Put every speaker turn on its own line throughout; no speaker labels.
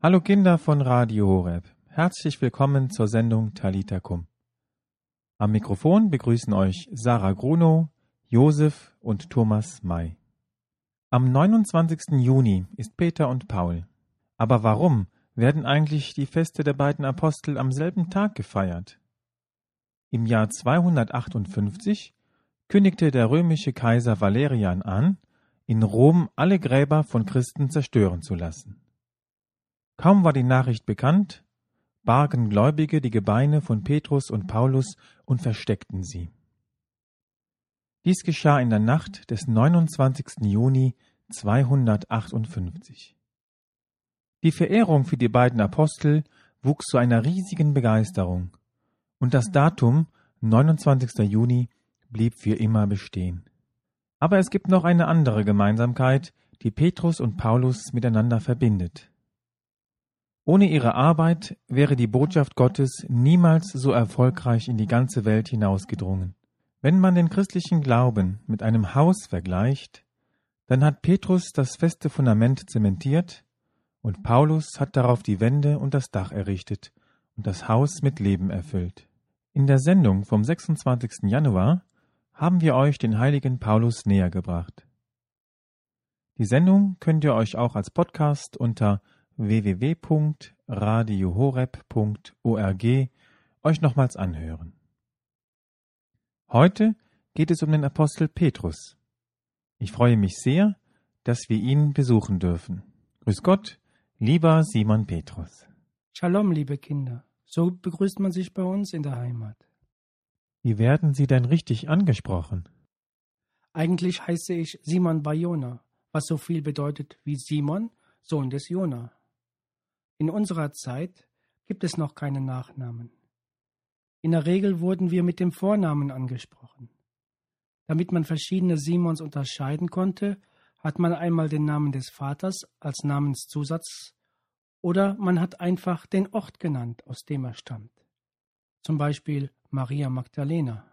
Hallo Kinder von Radio Horeb. Herzlich willkommen zur Sendung Talita Kum. Am Mikrofon begrüßen euch Sarah Grunow, Josef und Thomas May. Am 29. Juni ist Peter und Paul. Aber warum werden eigentlich die Feste der beiden Apostel am selben Tag gefeiert? Im Jahr 258 kündigte der römische Kaiser Valerian an, in Rom alle Gräber von Christen zerstören zu lassen. Kaum war die Nachricht bekannt, bargen Gläubige die Gebeine von Petrus und Paulus und versteckten sie. Dies geschah in der Nacht des 29. Juni 258. Die Verehrung für die beiden Apostel wuchs zu einer riesigen Begeisterung, und das Datum 29. Juni blieb für immer bestehen. Aber es gibt noch eine andere Gemeinsamkeit, die Petrus und Paulus miteinander verbindet. Ohne ihre Arbeit wäre die Botschaft Gottes niemals so erfolgreich in die ganze Welt hinausgedrungen. Wenn man den christlichen Glauben mit einem Haus vergleicht, dann hat Petrus das feste Fundament zementiert und Paulus hat darauf die Wände und das Dach errichtet und das Haus mit Leben erfüllt. In der Sendung vom 26. Januar haben wir euch den heiligen Paulus näher gebracht. Die Sendung könnt ihr euch auch als Podcast unter www.radiohoreb.org euch nochmals anhören. Heute geht es um den Apostel Petrus. Ich freue mich sehr, dass wir ihn besuchen dürfen. Grüß Gott, lieber Simon Petrus.
Shalom, liebe Kinder. So begrüßt man sich bei uns in der Heimat.
Wie werden Sie denn richtig angesprochen?
Eigentlich heiße ich Simon Bayona, was so viel bedeutet wie Simon, Sohn des Jona. In unserer Zeit gibt es noch keine Nachnamen. In der Regel wurden wir mit dem Vornamen angesprochen. Damit man verschiedene Simons unterscheiden konnte, hat man einmal den Namen des Vaters als Namenszusatz oder man hat einfach den Ort genannt, aus dem er stammt. Zum Beispiel Maria Magdalena.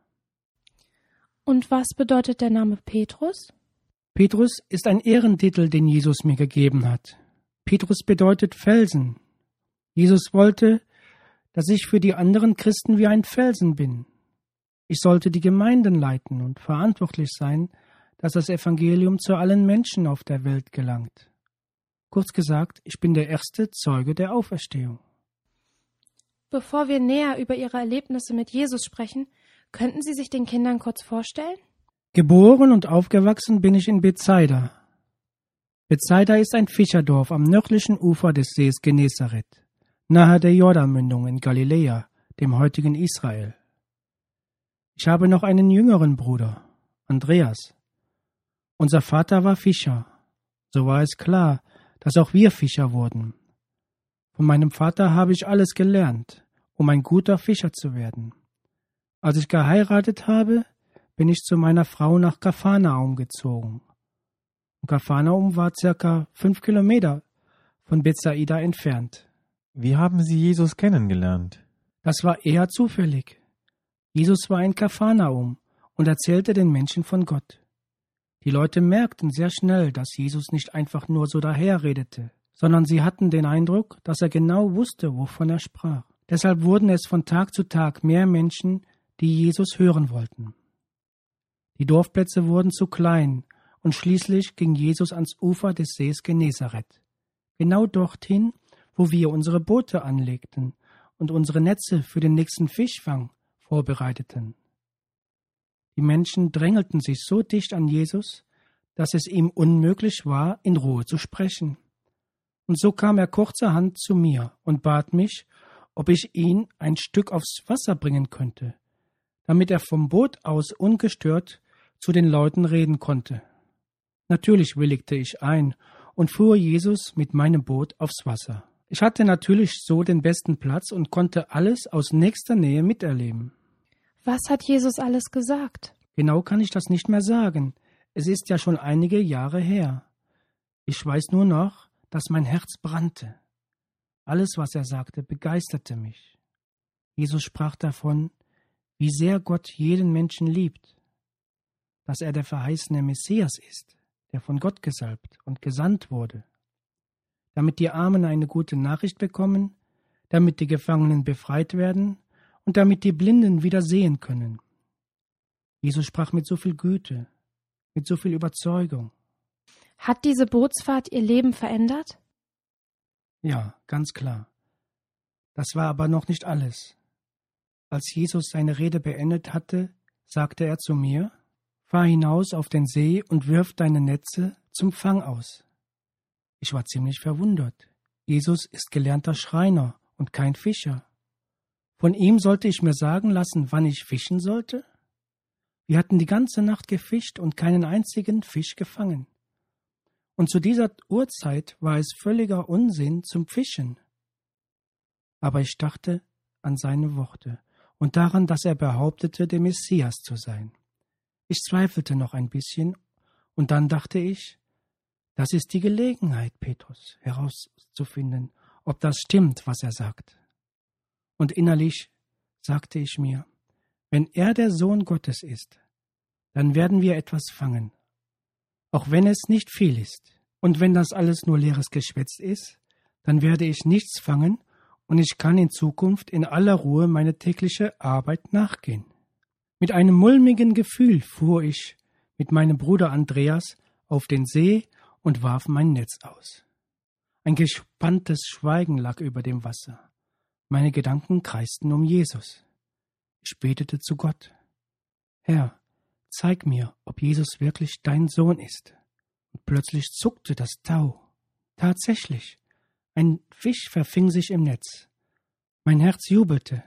Und was bedeutet der Name Petrus?
Petrus ist ein Ehrentitel, den Jesus mir gegeben hat. Petrus bedeutet Felsen. Jesus wollte, dass ich für die anderen Christen wie ein Felsen bin. Ich sollte die Gemeinden leiten und verantwortlich sein, dass das Evangelium zu allen Menschen auf der Welt gelangt. Kurz gesagt, ich bin der erste Zeuge der Auferstehung.
Bevor wir näher über Ihre Erlebnisse mit Jesus sprechen, könnten Sie sich den Kindern kurz vorstellen?
Geboren und aufgewachsen bin ich in Bethsaida, Bethsaida ist ein Fischerdorf am nördlichen Ufer des Sees Genezareth, nahe der Jordanmündung in Galiläa, dem heutigen Israel. Ich habe noch einen jüngeren Bruder, Andreas. Unser Vater war Fischer. So war es klar, dass auch wir Fischer wurden. Von meinem Vater habe ich alles gelernt, um ein guter Fischer zu werden. Als ich geheiratet habe, bin ich zu meiner Frau nach Kafanaum gezogen. Kapharnaum war circa fünf Kilometer von Bethsaida entfernt.
Wie haben Sie Jesus kennengelernt?
Das war eher zufällig. Jesus war in Kapharnaum und erzählte den Menschen von Gott. Die Leute merkten sehr schnell, dass Jesus nicht einfach nur so daherredete, sondern sie hatten den Eindruck, dass er genau wusste, wovon er sprach. Deshalb wurden es von Tag zu Tag mehr Menschen, die Jesus hören wollten. Die Dorfplätze wurden zu klein und schließlich ging Jesus ans Ufer des Sees Genezareth, genau dorthin, wo wir unsere Boote anlegten und unsere Netze für den nächsten Fischfang vorbereiteten. Die Menschen drängelten sich so dicht an Jesus, dass es ihm unmöglich war, in Ruhe zu sprechen. Und so kam er kurzerhand zu mir und bat mich, ob ich ihn ein Stück aufs Wasser bringen könnte, damit er vom Boot aus ungestört zu den Leuten reden konnte. Natürlich willigte ich ein und fuhr Jesus mit meinem Boot aufs Wasser. Ich hatte natürlich so den besten Platz und konnte alles aus nächster Nähe miterleben.
Was hat Jesus alles gesagt?
Genau kann ich das nicht mehr sagen. Es ist ja schon einige Jahre her. Ich weiß nur noch, dass mein Herz brannte. Alles, was er sagte, begeisterte mich. Jesus sprach davon, wie sehr Gott jeden Menschen liebt, dass er der verheißene Messias ist, der von Gott gesalbt und gesandt wurde. damit die Armen eine gute Nachricht bekommen, damit die Gefangenen befreit werden und damit die Blinden wieder sehen können. Jesus sprach mit so viel Güte, mit so viel Überzeugung.
Hat diese Bootsfahrt Ihr Leben verändert?
Ja, ganz klar. Das war aber noch nicht alles. Als Jesus seine Rede beendet hatte, sagte er zu mir, Fahr hinaus auf den See und wirf deine Netze zum Fang aus. Ich war ziemlich verwundert. Jesus ist gelernter Schreiner und kein Fischer. Von ihm sollte ich mir sagen lassen, wann ich fischen sollte? Wir hatten die ganze Nacht gefischt und keinen einzigen Fisch gefangen. Und zu dieser Uhrzeit war es völliger Unsinn zum Fischen. Aber ich dachte an seine Worte und daran, dass er behauptete, der Messias zu sein. Ich zweifelte noch ein bisschen, und dann dachte ich, das ist die Gelegenheit, Petrus, herauszufinden, ob das stimmt, was er sagt. Und innerlich sagte ich mir, wenn er der Sohn Gottes ist, dann werden wir etwas fangen, auch wenn es nicht viel ist. Und wenn das alles nur leeres Geschwätz ist, dann werde ich nichts fangen und ich kann in Zukunft in aller Ruhe meine tägliche Arbeit nachgehen. Mit einem mulmigen Gefühl fuhr ich mit meinem Bruder Andreas auf den See und warf mein Netz aus. Ein gespanntes Schweigen lag über dem Wasser. Meine Gedanken kreisten um Jesus. Ich betete zu Gott. Herr, zeig mir, ob Jesus wirklich dein Sohn ist. Und plötzlich zuckte das Tau. Tatsächlich, ein Fisch verfing sich im Netz. Mein Herz jubelte.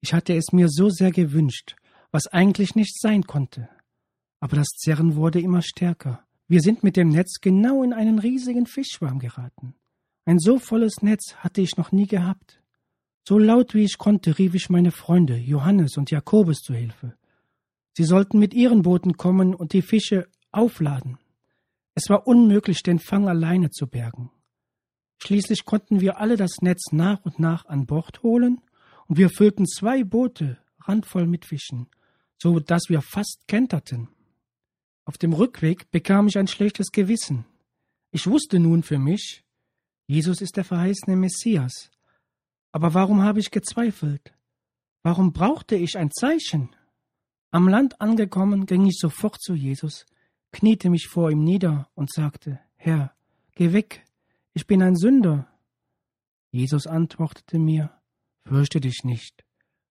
Ich hatte es mir so sehr gewünscht, was eigentlich nicht sein konnte. Aber das Zerren wurde immer stärker. Wir sind mit dem Netz genau in einen riesigen Fischschwarm geraten. Ein so volles Netz hatte ich noch nie gehabt. So laut wie ich konnte, rief ich meine Freunde Johannes und Jakobus zu Hilfe. Sie sollten mit ihren Booten kommen und die Fische aufladen. Es war unmöglich, den Fang alleine zu bergen. Schließlich konnten wir alle das Netz nach und nach an Bord holen, und wir füllten zwei Boote randvoll mit Fischen so dass wir fast kenterten. Auf dem Rückweg bekam ich ein schlechtes Gewissen. Ich wusste nun für mich, Jesus ist der verheißene Messias. Aber warum habe ich gezweifelt? Warum brauchte ich ein Zeichen? Am Land angekommen, ging ich sofort zu Jesus, kniete mich vor ihm nieder und sagte, Herr, geh weg, ich bin ein Sünder. Jesus antwortete mir, Fürchte dich nicht,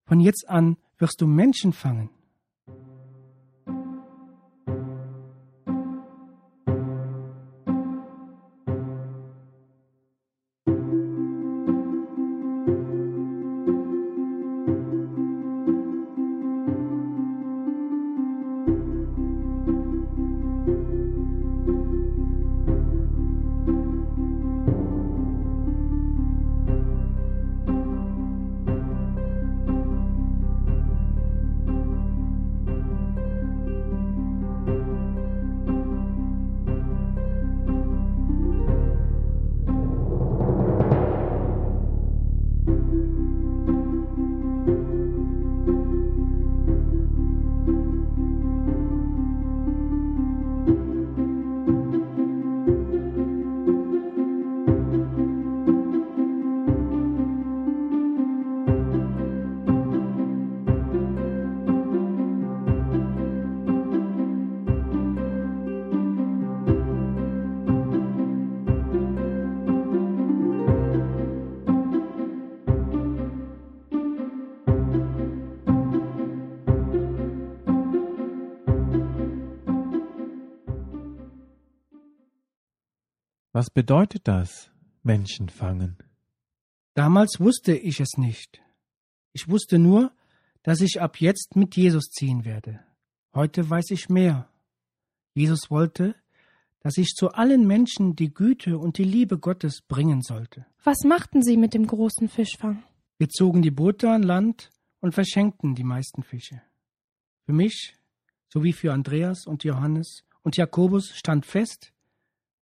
von jetzt an wirst du Menschen fangen.
Was bedeutet das, Menschen fangen?
Damals wusste ich es nicht. Ich wusste nur, dass ich ab jetzt mit Jesus ziehen werde. Heute weiß ich mehr. Jesus wollte, dass ich zu allen Menschen die Güte und die Liebe Gottes bringen sollte.
Was machten Sie mit dem großen Fischfang?
Wir zogen die Boote an Land und verschenkten die meisten Fische. Für mich, sowie für Andreas und Johannes und Jakobus stand fest,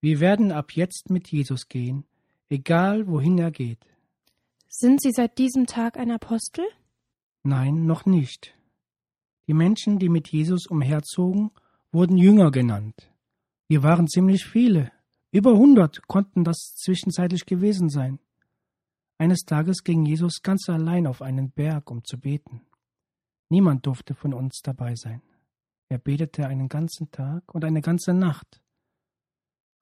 wir werden ab jetzt mit Jesus gehen, egal wohin er geht.
Sind Sie seit diesem Tag ein Apostel?
Nein, noch nicht. Die Menschen, die mit Jesus umherzogen, wurden Jünger genannt. Wir waren ziemlich viele, Über hundert konnten das zwischenzeitlich gewesen sein. Eines Tages ging Jesus ganz allein auf einen Berg, um zu beten. Niemand durfte von uns dabei sein. Er betete einen ganzen Tag und eine ganze Nacht.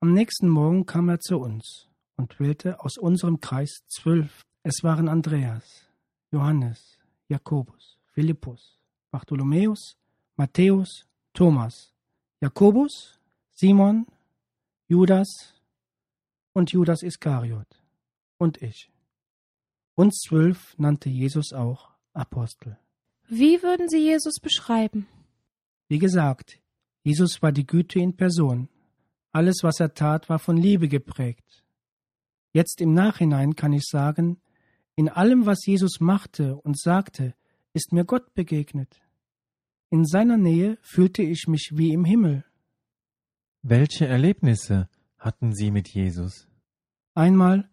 Am nächsten Morgen kam er zu uns und wählte aus unserem Kreis zwölf. Es waren Andreas, Johannes, Jakobus, Philippus, Bartholomäus, Matthäus, Thomas, Jakobus, Simon, Judas und Judas Iskariot und ich. Uns zwölf nannte Jesus auch Apostel.
Wie würden Sie Jesus beschreiben?
Wie gesagt, Jesus war die Güte in Person. Alles, was er tat, war von Liebe geprägt. Jetzt im Nachhinein kann ich sagen, in allem, was Jesus machte und sagte, ist mir Gott begegnet. In seiner Nähe fühlte ich mich wie im Himmel.
Welche Erlebnisse hatten Sie mit Jesus?
Einmal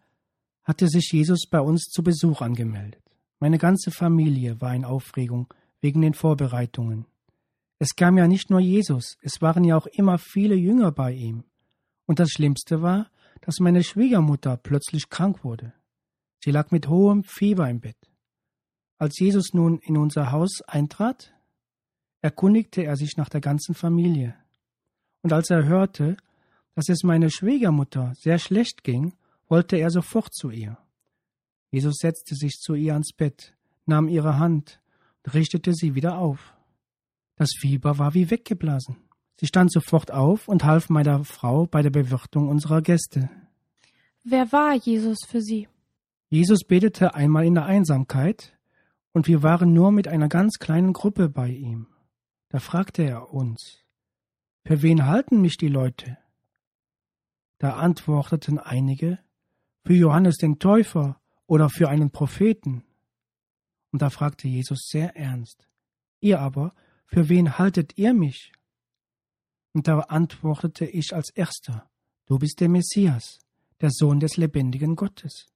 hatte sich Jesus bei uns zu Besuch angemeldet. Meine ganze Familie war in Aufregung wegen den Vorbereitungen. Es kam ja nicht nur Jesus, es waren ja auch immer viele Jünger bei ihm. Und das Schlimmste war, dass meine Schwiegermutter plötzlich krank wurde. Sie lag mit hohem Fieber im Bett. Als Jesus nun in unser Haus eintrat, erkundigte er sich nach der ganzen Familie. Und als er hörte, dass es meiner Schwiegermutter sehr schlecht ging, wollte er sofort zu ihr. Jesus setzte sich zu ihr ans Bett, nahm ihre Hand und richtete sie wieder auf. Das Fieber war wie weggeblasen. Sie stand sofort auf und half meiner Frau bei der Bewirtung unserer Gäste.
Wer war Jesus für Sie?
Jesus betete einmal in der Einsamkeit, und wir waren nur mit einer ganz kleinen Gruppe bei ihm. Da fragte er uns, Für wen halten mich die Leute? Da antworteten einige, Für Johannes den Täufer oder für einen Propheten. Und da fragte Jesus sehr ernst, Ihr aber, für wen haltet ihr mich? Und da antwortete ich als erster, Du bist der Messias, der Sohn des lebendigen Gottes.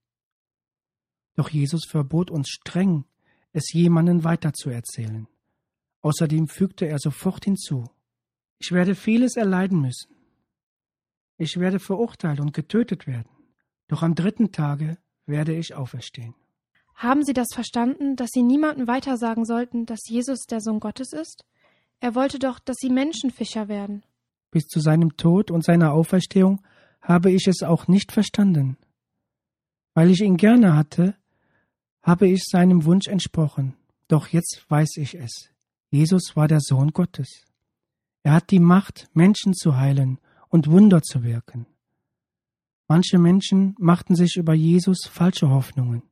Doch Jesus verbot uns streng, es jemanden weiterzuerzählen. Außerdem fügte er sofort hinzu, ich werde vieles erleiden müssen. Ich werde verurteilt und getötet werden, doch am dritten Tage werde ich auferstehen.
Haben Sie das verstanden, dass Sie niemandem weitersagen sollten, dass Jesus der Sohn Gottes ist? Er wollte doch, dass Sie Menschenfischer werden.
Bis zu seinem Tod und seiner Auferstehung habe ich es auch nicht verstanden. Weil ich ihn gerne hatte, habe ich seinem Wunsch entsprochen. Doch jetzt weiß ich es. Jesus war der Sohn Gottes. Er hat die Macht, Menschen zu heilen und Wunder zu wirken. Manche Menschen machten sich über Jesus falsche Hoffnungen.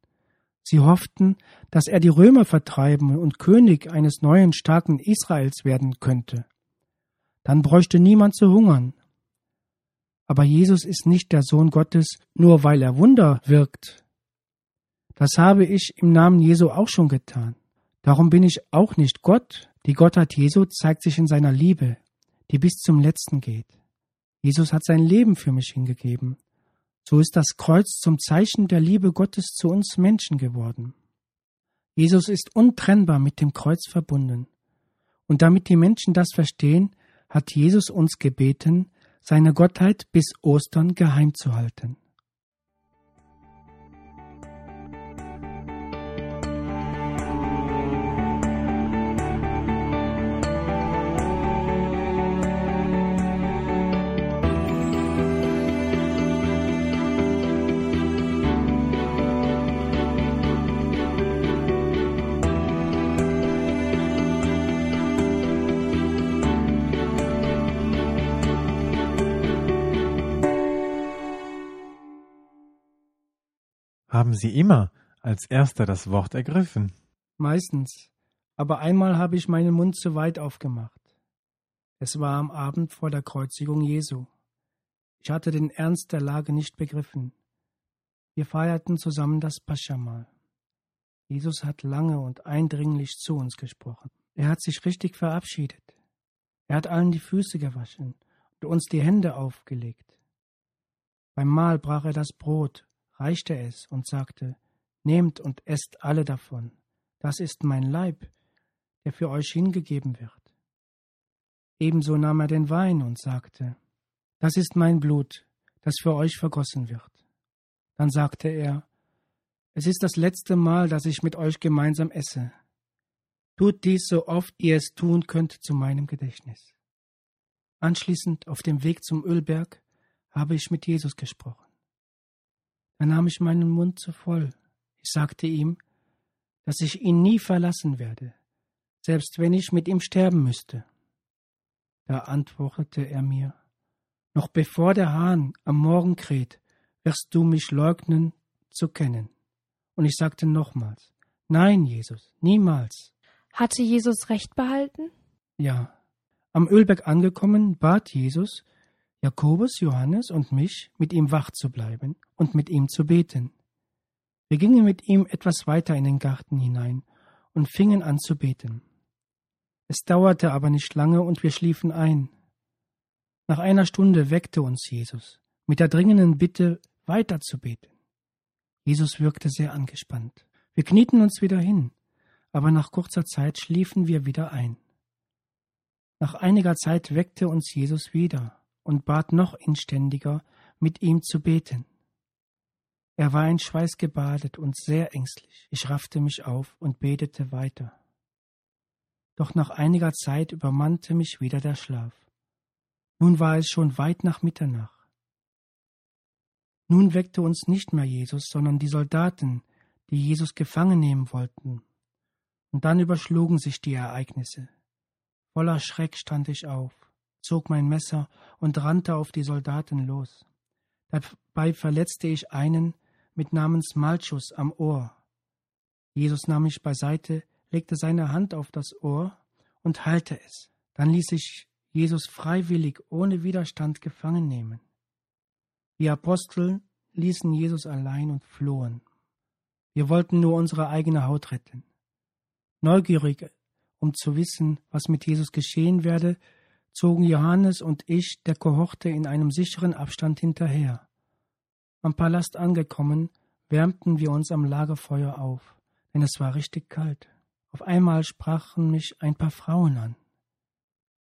Sie hofften, dass er die Römer vertreiben und König eines neuen starken Israels werden könnte. Dann bräuchte niemand zu hungern. Aber Jesus ist nicht der Sohn Gottes, nur weil er Wunder wirkt. Das habe ich im Namen Jesu auch schon getan. Darum bin ich auch nicht Gott. Die Gottheit Jesu zeigt sich in seiner Liebe, die bis zum Letzten geht. Jesus hat sein Leben für mich hingegeben. So ist das Kreuz zum Zeichen der Liebe Gottes zu uns Menschen geworden. Jesus ist untrennbar mit dem Kreuz verbunden. Und damit die Menschen das verstehen, hat Jesus uns gebeten, seine Gottheit bis Ostern geheim zu halten.
Haben Sie immer als erster das Wort ergriffen?
Meistens. Aber einmal habe ich meinen Mund zu weit aufgemacht. Es war am Abend vor der Kreuzigung Jesu. Ich hatte den Ernst der Lage nicht begriffen. Wir feierten zusammen das Paschamal. Jesus hat lange und eindringlich zu uns gesprochen. Er hat sich richtig verabschiedet. Er hat allen die Füße gewaschen und uns die Hände aufgelegt. Beim Mahl brach er das Brot reichte es und sagte, Nehmt und esst alle davon, das ist mein Leib, der für euch hingegeben wird. Ebenso nahm er den Wein und sagte, Das ist mein Blut, das für euch vergossen wird. Dann sagte er, es ist das letzte Mal, dass ich mit euch gemeinsam esse. Tut dies so oft ihr es tun könnt zu meinem Gedächtnis. Anschließend auf dem Weg zum Ölberg habe ich mit Jesus gesprochen. Da nahm ich meinen Mund zu voll. Ich sagte ihm, dass ich ihn nie verlassen werde, selbst wenn ich mit ihm sterben müsste. Da antwortete er mir, noch bevor der Hahn am Morgen kräht, wirst du mich leugnen zu kennen. Und ich sagte nochmals, nein, Jesus, niemals.
Hatte Jesus recht behalten?
Ja. Am Ölberg angekommen, bat Jesus, Jakobus, Johannes und mich, mit ihm wach zu bleiben und mit ihm zu beten. Wir gingen mit ihm etwas weiter in den Garten hinein und fingen an zu beten. Es dauerte aber nicht lange und wir schliefen ein. Nach einer Stunde weckte uns Jesus mit der dringenden Bitte, weiter zu beten. Jesus wirkte sehr angespannt. Wir knieten uns wieder hin, aber nach kurzer Zeit schliefen wir wieder ein. Nach einiger Zeit weckte uns Jesus wieder und bat noch inständiger, mit ihm zu beten. Er war in Schweiß gebadet und sehr ängstlich. Ich raffte mich auf und betete weiter. Doch nach einiger Zeit übermannte mich wieder der Schlaf. Nun war es schon weit nach Mitternacht. Nun weckte uns nicht mehr Jesus, sondern die Soldaten, die Jesus gefangen nehmen wollten. Und dann überschlugen sich die Ereignisse. Voller Schreck stand ich auf, zog mein Messer und rannte auf die Soldaten los. Dabei verletzte ich einen mit Namens Malchus am Ohr. Jesus nahm mich beiseite, legte seine Hand auf das Ohr und heilte es. Dann ließ ich Jesus freiwillig ohne Widerstand gefangen nehmen. Die Apostel ließen Jesus allein und flohen. Wir wollten nur unsere eigene Haut retten. Neugierig, um zu wissen, was mit Jesus geschehen werde, zogen Johannes und ich der Kohorte in einem sicheren Abstand hinterher. Am Palast angekommen, wärmten wir uns am Lagerfeuer auf, denn es war richtig kalt. Auf einmal sprachen mich ein paar Frauen an.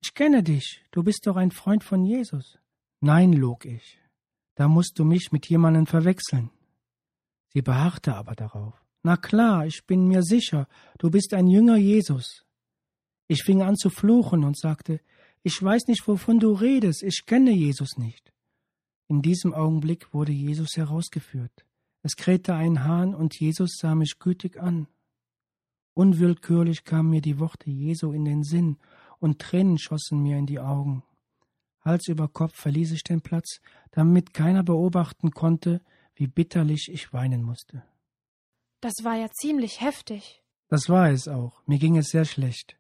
Ich kenne dich, du bist doch ein Freund von Jesus. Nein, log ich. Da musst du mich mit jemandem verwechseln. Sie beharrte aber darauf. Na klar, ich bin mir sicher, du bist ein Jünger Jesus. Ich fing an zu fluchen und sagte, ich weiß nicht, wovon du redest, ich kenne Jesus nicht. In diesem Augenblick wurde Jesus herausgeführt. Es krähte ein Hahn und Jesus sah mich gütig an. Unwillkürlich kamen mir die Worte Jesu in den Sinn und Tränen schossen mir in die Augen. Hals über Kopf verließ ich den Platz, damit keiner beobachten konnte, wie bitterlich ich weinen musste.
Das war ja ziemlich heftig.
Das war es auch. Mir ging es sehr schlecht.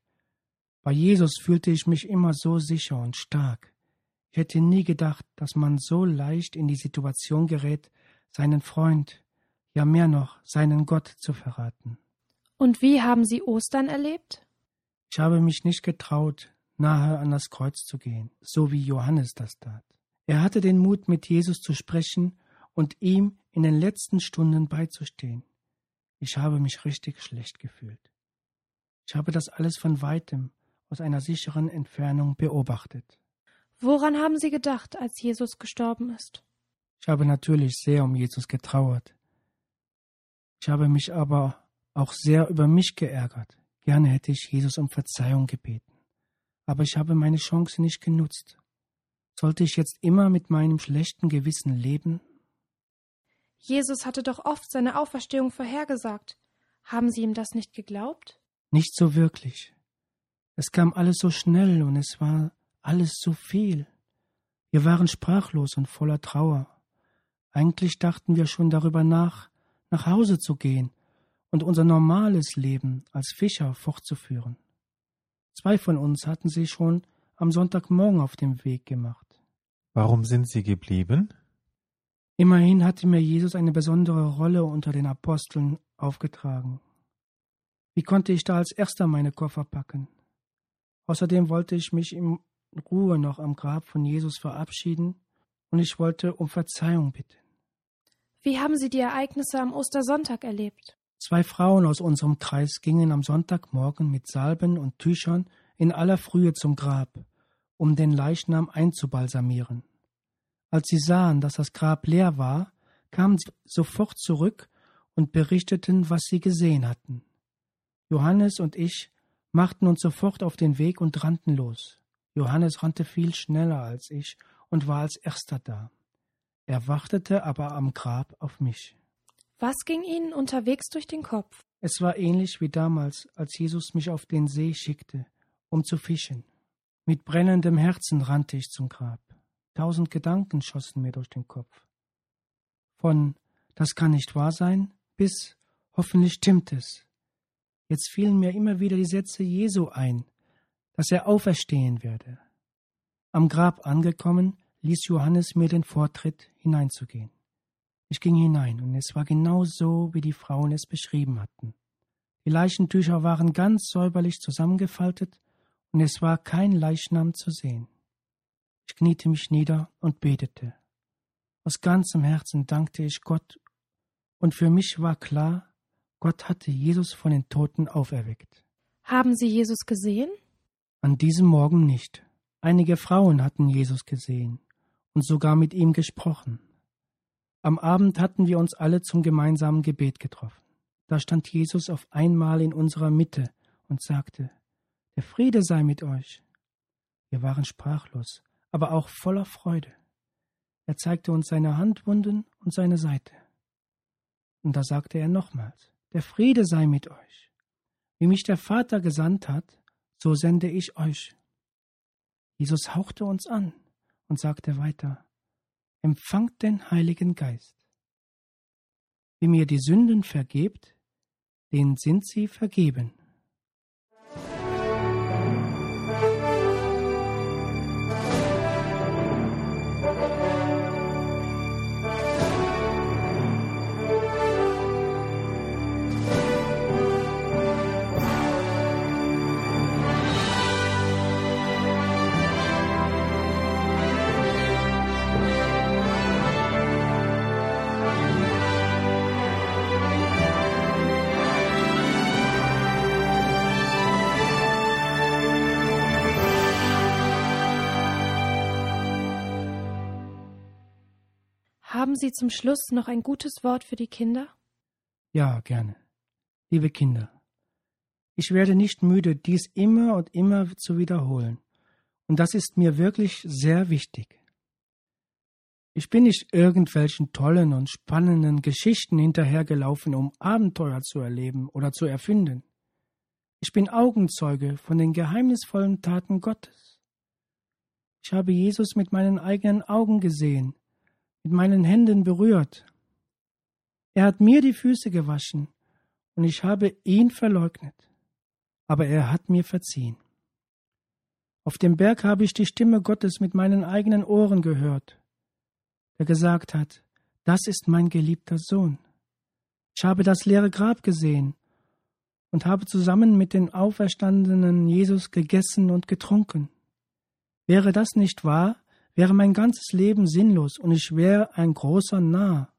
Bei Jesus fühlte ich mich immer so sicher und stark. Ich hätte nie gedacht, dass man so leicht in die Situation gerät, seinen Freund, ja mehr noch, seinen Gott zu verraten.
Und wie haben Sie Ostern erlebt?
Ich habe mich nicht getraut, nahe an das Kreuz zu gehen, so wie Johannes das tat. Er hatte den Mut, mit Jesus zu sprechen und ihm in den letzten Stunden beizustehen. Ich habe mich richtig schlecht gefühlt. Ich habe das alles von weitem, aus einer sicheren Entfernung beobachtet.
Woran haben Sie gedacht, als Jesus gestorben ist?
Ich habe natürlich sehr um Jesus getrauert. Ich habe mich aber auch sehr über mich geärgert. Gerne hätte ich Jesus um Verzeihung gebeten aber ich habe meine Chance nicht genutzt. Sollte ich jetzt immer mit meinem schlechten Gewissen leben?
Jesus hatte doch oft seine Auferstehung vorhergesagt. Haben Sie ihm das nicht geglaubt?
Nicht so wirklich. Es kam alles so schnell und es war alles so viel. Wir waren sprachlos und voller Trauer. Eigentlich dachten wir schon darüber nach, nach Hause zu gehen und unser normales Leben als Fischer fortzuführen. Zwei von uns hatten sich schon am Sonntagmorgen auf den Weg gemacht.
Warum sind Sie geblieben?
Immerhin hatte mir Jesus eine besondere Rolle unter den Aposteln aufgetragen. Wie konnte ich da als erster meine Koffer packen? Außerdem wollte ich mich in Ruhe noch am Grab von Jesus verabschieden und ich wollte um Verzeihung bitten.
Wie haben Sie die Ereignisse am Ostersonntag erlebt?
Zwei Frauen aus unserem Kreis gingen am Sonntagmorgen mit Salben und Tüchern in aller Frühe zum Grab, um den Leichnam einzubalsamieren. Als sie sahen, dass das Grab leer war, kamen sie sofort zurück und berichteten, was sie gesehen hatten. Johannes und ich machten uns sofort auf den Weg und rannten los. Johannes rannte viel schneller als ich und war als erster da. Er wartete aber am Grab auf mich.
Was ging Ihnen unterwegs durch den Kopf?
Es war ähnlich wie damals, als Jesus mich auf den See schickte, um zu fischen. Mit brennendem Herzen rannte ich zum Grab. Tausend Gedanken schossen mir durch den Kopf. Von das kann nicht wahr sein bis hoffentlich stimmt es. Jetzt fielen mir immer wieder die Sätze Jesu ein, dass er auferstehen werde. Am Grab angekommen, ließ Johannes mir den Vortritt, hineinzugehen. Ich ging hinein, und es war genau so, wie die Frauen es beschrieben hatten. Die Leichentücher waren ganz säuberlich zusammengefaltet, und es war kein Leichnam zu sehen. Ich kniete mich nieder und betete. Aus ganzem Herzen dankte ich Gott, und für mich war klar, Gott hatte Jesus von den Toten auferweckt.
Haben Sie Jesus gesehen?
An diesem Morgen nicht. Einige Frauen hatten Jesus gesehen und sogar mit ihm gesprochen. Am Abend hatten wir uns alle zum gemeinsamen Gebet getroffen. Da stand Jesus auf einmal in unserer Mitte und sagte, Der Friede sei mit euch. Wir waren sprachlos, aber auch voller Freude. Er zeigte uns seine Handwunden und seine Seite. Und da sagte er nochmals, Der Friede sei mit euch. Wie mich der Vater gesandt hat, so sende ich euch. Jesus hauchte uns an und sagte weiter, empfangt den Heiligen Geist. Wie mir die Sünden vergebt, denen sind sie vergeben.
Haben Sie zum Schluss noch ein gutes Wort für die Kinder?
Ja, gerne. Liebe Kinder, ich werde nicht müde, dies immer und immer zu wiederholen. Und das ist mir wirklich sehr wichtig. Ich bin nicht irgendwelchen tollen und spannenden Geschichten hinterhergelaufen, um Abenteuer zu erleben oder zu erfinden. Ich bin Augenzeuge von den geheimnisvollen Taten Gottes. Ich habe Jesus mit meinen eigenen Augen gesehen mit meinen Händen berührt. Er hat mir die Füße gewaschen und ich habe ihn verleugnet, aber er hat mir verziehen. Auf dem Berg habe ich die Stimme Gottes mit meinen eigenen Ohren gehört, der gesagt hat, das ist mein geliebter Sohn. Ich habe das leere Grab gesehen und habe zusammen mit dem auferstandenen Jesus gegessen und getrunken. Wäre das nicht wahr, wäre mein ganzes Leben sinnlos und ich wäre ein großer Narr.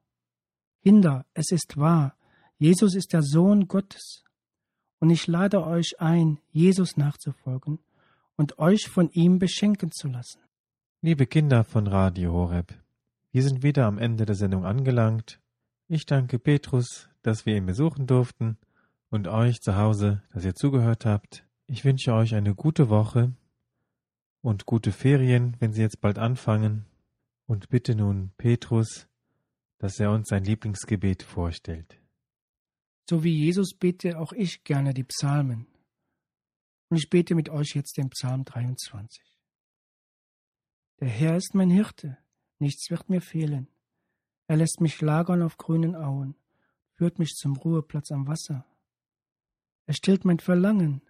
Kinder, es ist wahr, Jesus ist der Sohn Gottes. Und ich lade euch ein, Jesus nachzufolgen und euch von ihm beschenken zu lassen.
Liebe Kinder von Radio Horeb, wir sind wieder am Ende der Sendung angelangt. Ich danke Petrus, dass wir ihn besuchen durften und euch zu Hause, dass ihr zugehört habt. Ich wünsche euch eine gute Woche und gute Ferien, wenn Sie jetzt bald anfangen. Und bitte nun Petrus, dass er uns sein Lieblingsgebet vorstellt.
So wie Jesus bete auch ich gerne die Psalmen. Und ich bete mit euch jetzt den Psalm 23. Der Herr ist mein Hirte, nichts wird mir fehlen. Er lässt mich lagern auf grünen Auen, führt mich zum Ruheplatz am Wasser. Er stillt mein Verlangen,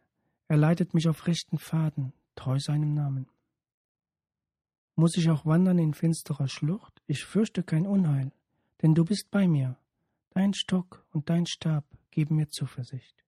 er leitet mich auf rechten Pfaden, treu seinem Namen. Muss ich auch wandern in finsterer Schlucht? Ich fürchte kein Unheil, denn du bist bei mir. Dein Stock und dein Stab geben mir Zuversicht.